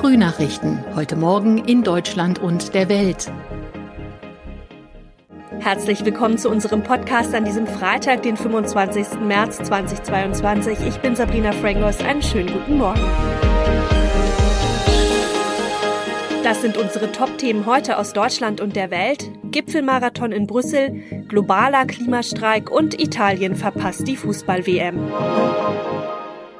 Frühnachrichten. Heute Morgen in Deutschland und der Welt. Herzlich willkommen zu unserem Podcast an diesem Freitag, den 25. März 2022. Ich bin Sabrina Frangos. Einen schönen guten Morgen. Das sind unsere Top-Themen heute aus Deutschland und der Welt. Gipfelmarathon in Brüssel, globaler Klimastreik und Italien verpasst die Fußball-WM.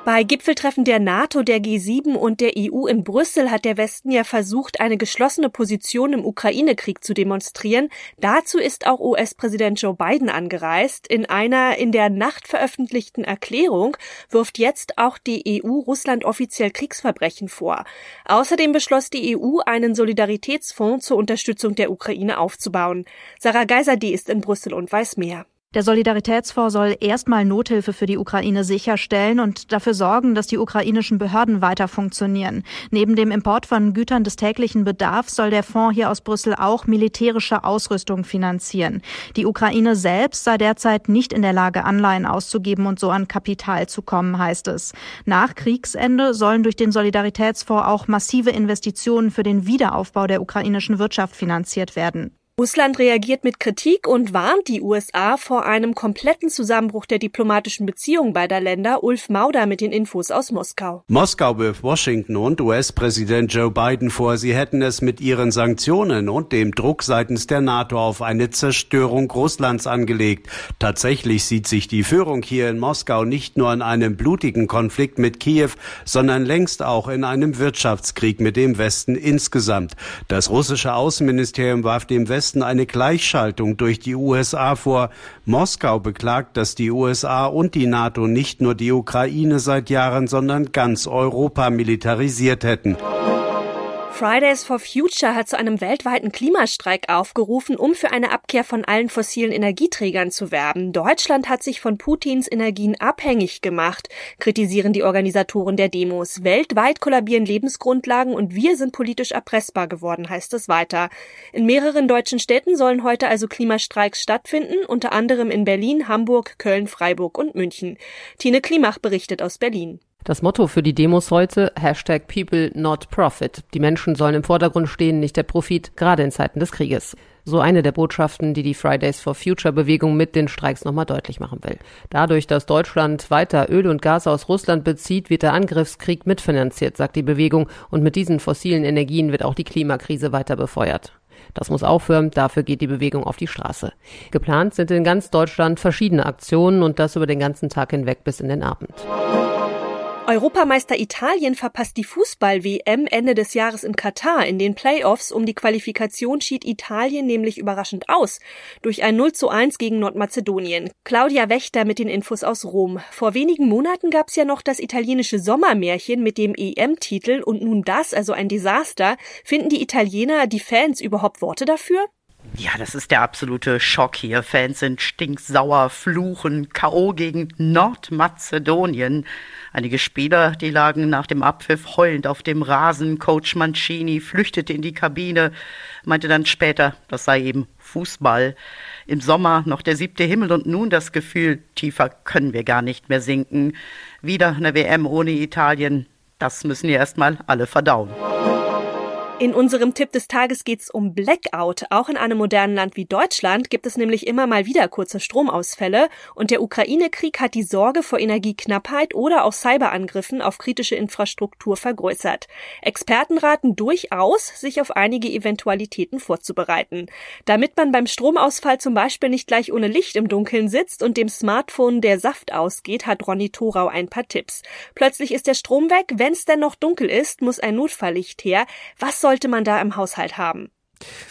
Bei Gipfeltreffen der NATO, der G7 und der EU in Brüssel hat der Westen ja versucht, eine geschlossene Position im Ukraine-Krieg zu demonstrieren. Dazu ist auch US-Präsident Joe Biden angereist. In einer in der Nacht veröffentlichten Erklärung wirft jetzt auch die EU Russland offiziell Kriegsverbrechen vor. Außerdem beschloss die EU, einen Solidaritätsfonds zur Unterstützung der Ukraine aufzubauen. Sarah Geiser, die ist in Brüssel und weiß mehr. Der Solidaritätsfonds soll erstmal Nothilfe für die Ukraine sicherstellen und dafür sorgen, dass die ukrainischen Behörden weiter funktionieren. Neben dem Import von Gütern des täglichen Bedarfs soll der Fonds hier aus Brüssel auch militärische Ausrüstung finanzieren. Die Ukraine selbst sei derzeit nicht in der Lage, Anleihen auszugeben und so an Kapital zu kommen, heißt es. Nach Kriegsende sollen durch den Solidaritätsfonds auch massive Investitionen für den Wiederaufbau der ukrainischen Wirtschaft finanziert werden. Russland reagiert mit Kritik und warnt die USA vor einem kompletten Zusammenbruch der diplomatischen Beziehungen beider Länder. Ulf Mauder mit den Infos aus Moskau. Moskau wirft Washington und US-Präsident Joe Biden vor, sie hätten es mit ihren Sanktionen und dem Druck seitens der NATO auf eine Zerstörung Russlands angelegt. Tatsächlich sieht sich die Führung hier in Moskau nicht nur in einem blutigen Konflikt mit Kiew, sondern längst auch in einem Wirtschaftskrieg mit dem Westen insgesamt. Das russische Außenministerium warf dem Westen Westen eine Gleichschaltung durch die USA vor. Moskau beklagt, dass die USA und die NATO nicht nur die Ukraine seit Jahren, sondern ganz Europa militarisiert hätten. Fridays for Future hat zu einem weltweiten Klimastreik aufgerufen, um für eine Abkehr von allen fossilen Energieträgern zu werben. Deutschland hat sich von Putins Energien abhängig gemacht, kritisieren die Organisatoren der Demos. Weltweit kollabieren Lebensgrundlagen und wir sind politisch erpressbar geworden, heißt es weiter. In mehreren deutschen Städten sollen heute also Klimastreiks stattfinden, unter anderem in Berlin, Hamburg, Köln, Freiburg und München. Tine Klimach berichtet aus Berlin. Das Motto für die Demos heute, Hashtag People Not Profit. Die Menschen sollen im Vordergrund stehen, nicht der Profit, gerade in Zeiten des Krieges. So eine der Botschaften, die die Fridays for Future Bewegung mit den Streiks nochmal deutlich machen will. Dadurch, dass Deutschland weiter Öl und Gas aus Russland bezieht, wird der Angriffskrieg mitfinanziert, sagt die Bewegung, und mit diesen fossilen Energien wird auch die Klimakrise weiter befeuert. Das muss aufhören, dafür geht die Bewegung auf die Straße. Geplant sind in ganz Deutschland verschiedene Aktionen und das über den ganzen Tag hinweg bis in den Abend. Europameister Italien verpasst die Fußball-WM Ende des Jahres in Katar. In den Playoffs um die Qualifikation schied Italien nämlich überraschend aus. Durch ein 0 zu 1 gegen Nordmazedonien. Claudia Wächter mit den Infos aus Rom. Vor wenigen Monaten gab es ja noch das italienische Sommermärchen mit dem EM-Titel und nun das, also ein Desaster. Finden die Italiener, die Fans überhaupt Worte dafür? Ja, das ist der absolute Schock hier. Fans sind stinksauer, fluchen, K.O. gegen Nordmazedonien. Einige Spieler, die lagen nach dem Abpfiff heulend auf dem Rasen. Coach Mancini flüchtete in die Kabine, meinte dann später, das sei eben Fußball. Im Sommer noch der siebte Himmel und nun das Gefühl, tiefer können wir gar nicht mehr sinken. Wieder eine WM ohne Italien. Das müssen wir erstmal alle verdauen. In unserem Tipp des Tages geht's um Blackout. Auch in einem modernen Land wie Deutschland gibt es nämlich immer mal wieder kurze Stromausfälle und der Ukraine-Krieg hat die Sorge vor Energieknappheit oder auch Cyberangriffen auf kritische Infrastruktur vergrößert. Experten raten durchaus, sich auf einige Eventualitäten vorzubereiten. Damit man beim Stromausfall zum Beispiel nicht gleich ohne Licht im Dunkeln sitzt und dem Smartphone der Saft ausgeht, hat Ronny Thorau ein paar Tipps. Plötzlich ist der Strom weg, wenn's denn noch dunkel ist, muss ein Notfalllicht her. Was soll sollte man da im Haushalt haben?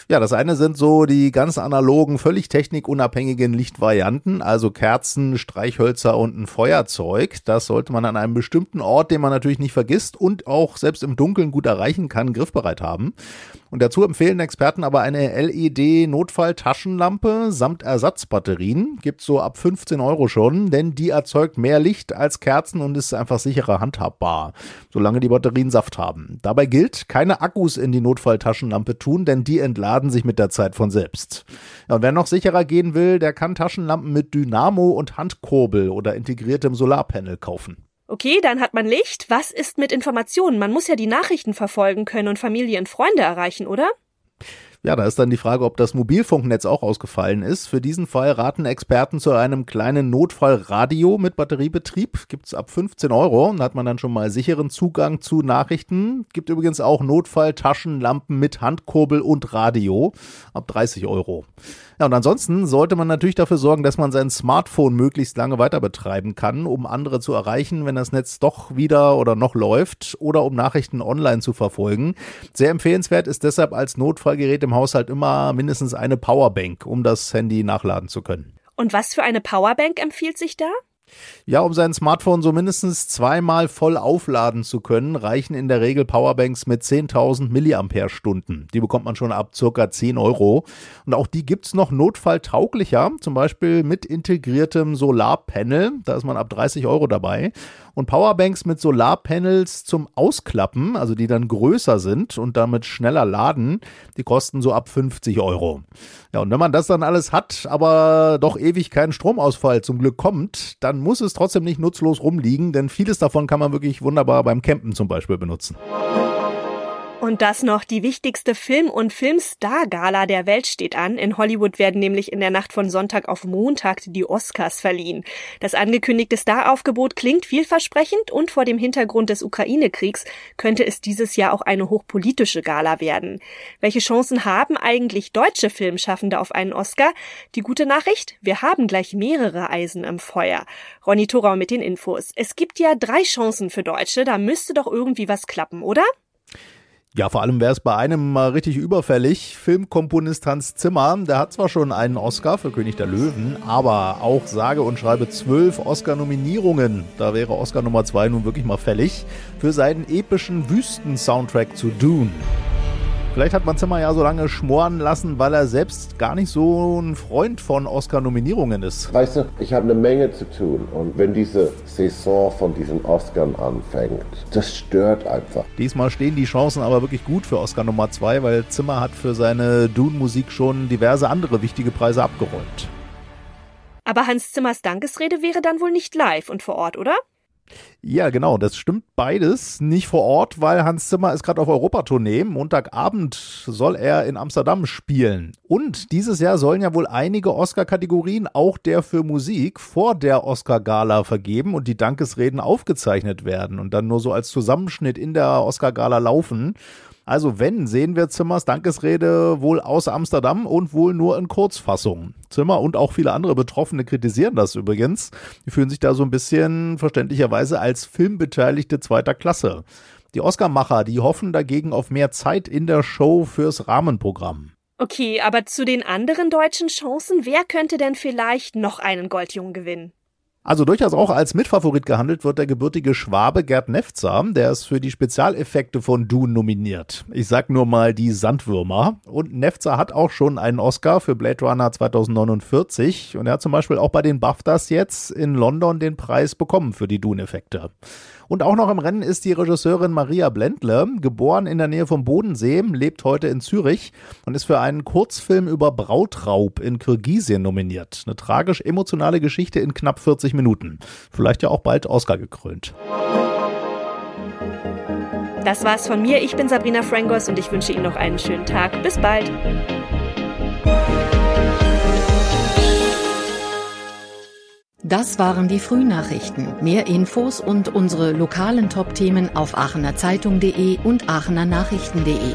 Ja, das eine sind so die ganz analogen, völlig technikunabhängigen Lichtvarianten, also Kerzen, Streichhölzer und ein Feuerzeug. Das sollte man an einem bestimmten Ort, den man natürlich nicht vergisst und auch selbst im Dunkeln gut erreichen kann, griffbereit haben. Und dazu empfehlen Experten aber eine LED-Notfall-Taschenlampe samt Ersatzbatterien. Gibt so ab 15 Euro schon, denn die erzeugt mehr Licht als Kerzen und ist einfach sicherer handhabbar, solange die Batterien Saft haben. Dabei gilt, keine Akkus in die Notfall-Taschenlampe tun, denn die entladen sich mit der Zeit von selbst. Ja, und wer noch sicherer gehen will, der kann Taschenlampen mit Dynamo und Handkurbel oder integriertem Solarpanel kaufen. Okay, dann hat man Licht. Was ist mit Informationen? Man muss ja die Nachrichten verfolgen können und Familie und Freunde erreichen, oder? Ja, da ist dann die Frage, ob das Mobilfunknetz auch ausgefallen ist. Für diesen Fall raten Experten zu einem kleinen Notfallradio mit Batteriebetrieb. Gibt's ab 15 Euro. Da hat man dann schon mal sicheren Zugang zu Nachrichten. Gibt übrigens auch Notfalltaschenlampen mit Handkurbel und Radio ab 30 Euro. Ja, und ansonsten sollte man natürlich dafür sorgen, dass man sein Smartphone möglichst lange weiter betreiben kann, um andere zu erreichen, wenn das Netz doch wieder oder noch läuft oder um Nachrichten online zu verfolgen. Sehr empfehlenswert ist deshalb als Notfallgerät im Haushalt immer mindestens eine Powerbank, um das Handy nachladen zu können. Und was für eine Powerbank empfiehlt sich da? Ja, um sein Smartphone so mindestens zweimal voll aufladen zu können, reichen in der Regel Powerbanks mit 10.000 Milliampere-Stunden. Die bekommt man schon ab circa 10 Euro. Und auch die gibt's noch notfalltauglicher, zum Beispiel mit integriertem Solarpanel. Da ist man ab 30 Euro dabei und Powerbanks mit Solarpanels zum Ausklappen, also die dann größer sind und damit schneller laden, die kosten so ab 50 Euro. Ja, und wenn man das dann alles hat, aber doch ewig keinen Stromausfall zum Glück kommt, dann muss es trotzdem nicht nutzlos rumliegen, denn vieles davon kann man wirklich wunderbar beim Campen zum Beispiel benutzen. Und das noch die wichtigste Film- und Filmstar-Gala der Welt steht an. In Hollywood werden nämlich in der Nacht von Sonntag auf Montag die Oscars verliehen. Das angekündigte Staraufgebot klingt vielversprechend und vor dem Hintergrund des Ukraine-Kriegs könnte es dieses Jahr auch eine hochpolitische Gala werden. Welche Chancen haben eigentlich deutsche Filmschaffende auf einen Oscar? Die gute Nachricht? Wir haben gleich mehrere Eisen im Feuer. Ronny Thorau mit den Infos. Es gibt ja drei Chancen für Deutsche, da müsste doch irgendwie was klappen, oder? Ja, vor allem wäre es bei einem mal richtig überfällig. Filmkomponist Hans Zimmer, der hat zwar schon einen Oscar für König der Löwen, aber auch sage und schreibe zwölf Oscar-Nominierungen. Da wäre Oscar Nummer zwei nun wirklich mal fällig für seinen epischen Wüsten-Soundtrack zu Dune. Vielleicht hat man Zimmer ja so lange schmoren lassen, weil er selbst gar nicht so ein Freund von Oscar-Nominierungen ist. Weißt du, ich habe eine Menge zu tun und wenn diese Saison von diesen Oscars anfängt, das stört einfach. Diesmal stehen die Chancen aber wirklich gut für Oscar Nummer 2, weil Zimmer hat für seine Dune-Musik schon diverse andere wichtige Preise abgeräumt. Aber Hans Zimmers Dankesrede wäre dann wohl nicht live und vor Ort, oder? Ja, genau, das stimmt beides. Nicht vor Ort, weil Hans Zimmer ist gerade auf Europatournee. Montagabend soll er in Amsterdam spielen. Und dieses Jahr sollen ja wohl einige Oscar-Kategorien, auch der für Musik, vor der Oscar-Gala vergeben und die Dankesreden aufgezeichnet werden und dann nur so als Zusammenschnitt in der Oscar-Gala laufen. Also wenn, sehen wir Zimmers Dankesrede wohl aus Amsterdam und wohl nur in Kurzfassung. Zimmer und auch viele andere Betroffene kritisieren das übrigens. Die fühlen sich da so ein bisschen verständlicherweise als Filmbeteiligte zweiter Klasse. Die Oscarmacher, die hoffen dagegen auf mehr Zeit in der Show fürs Rahmenprogramm. Okay, aber zu den anderen deutschen Chancen, wer könnte denn vielleicht noch einen Goldjungen gewinnen? Also durchaus auch als Mitfavorit gehandelt wird der gebürtige Schwabe Gerd Nefzer, der ist für die Spezialeffekte von Dune nominiert. Ich sag nur mal die Sandwürmer. Und Nefzer hat auch schon einen Oscar für Blade Runner 2049 und er hat zum Beispiel auch bei den BAFTAs jetzt in London den Preis bekommen für die Dune-Effekte. Und auch noch im Rennen ist die Regisseurin Maria Blendle, geboren in der Nähe vom Bodensee, lebt heute in Zürich und ist für einen Kurzfilm über Brautraub in Kirgisien nominiert. Eine tragisch emotionale Geschichte in knapp 40 Minuten. Vielleicht ja auch bald Oscar gekrönt. Das war's von mir. Ich bin Sabrina Frangos und ich wünsche Ihnen noch einen schönen Tag. Bis bald. Das waren die Frühnachrichten. Mehr Infos und unsere lokalen Top-Themen auf aachenerzeitung.de und aachenernachrichten.de.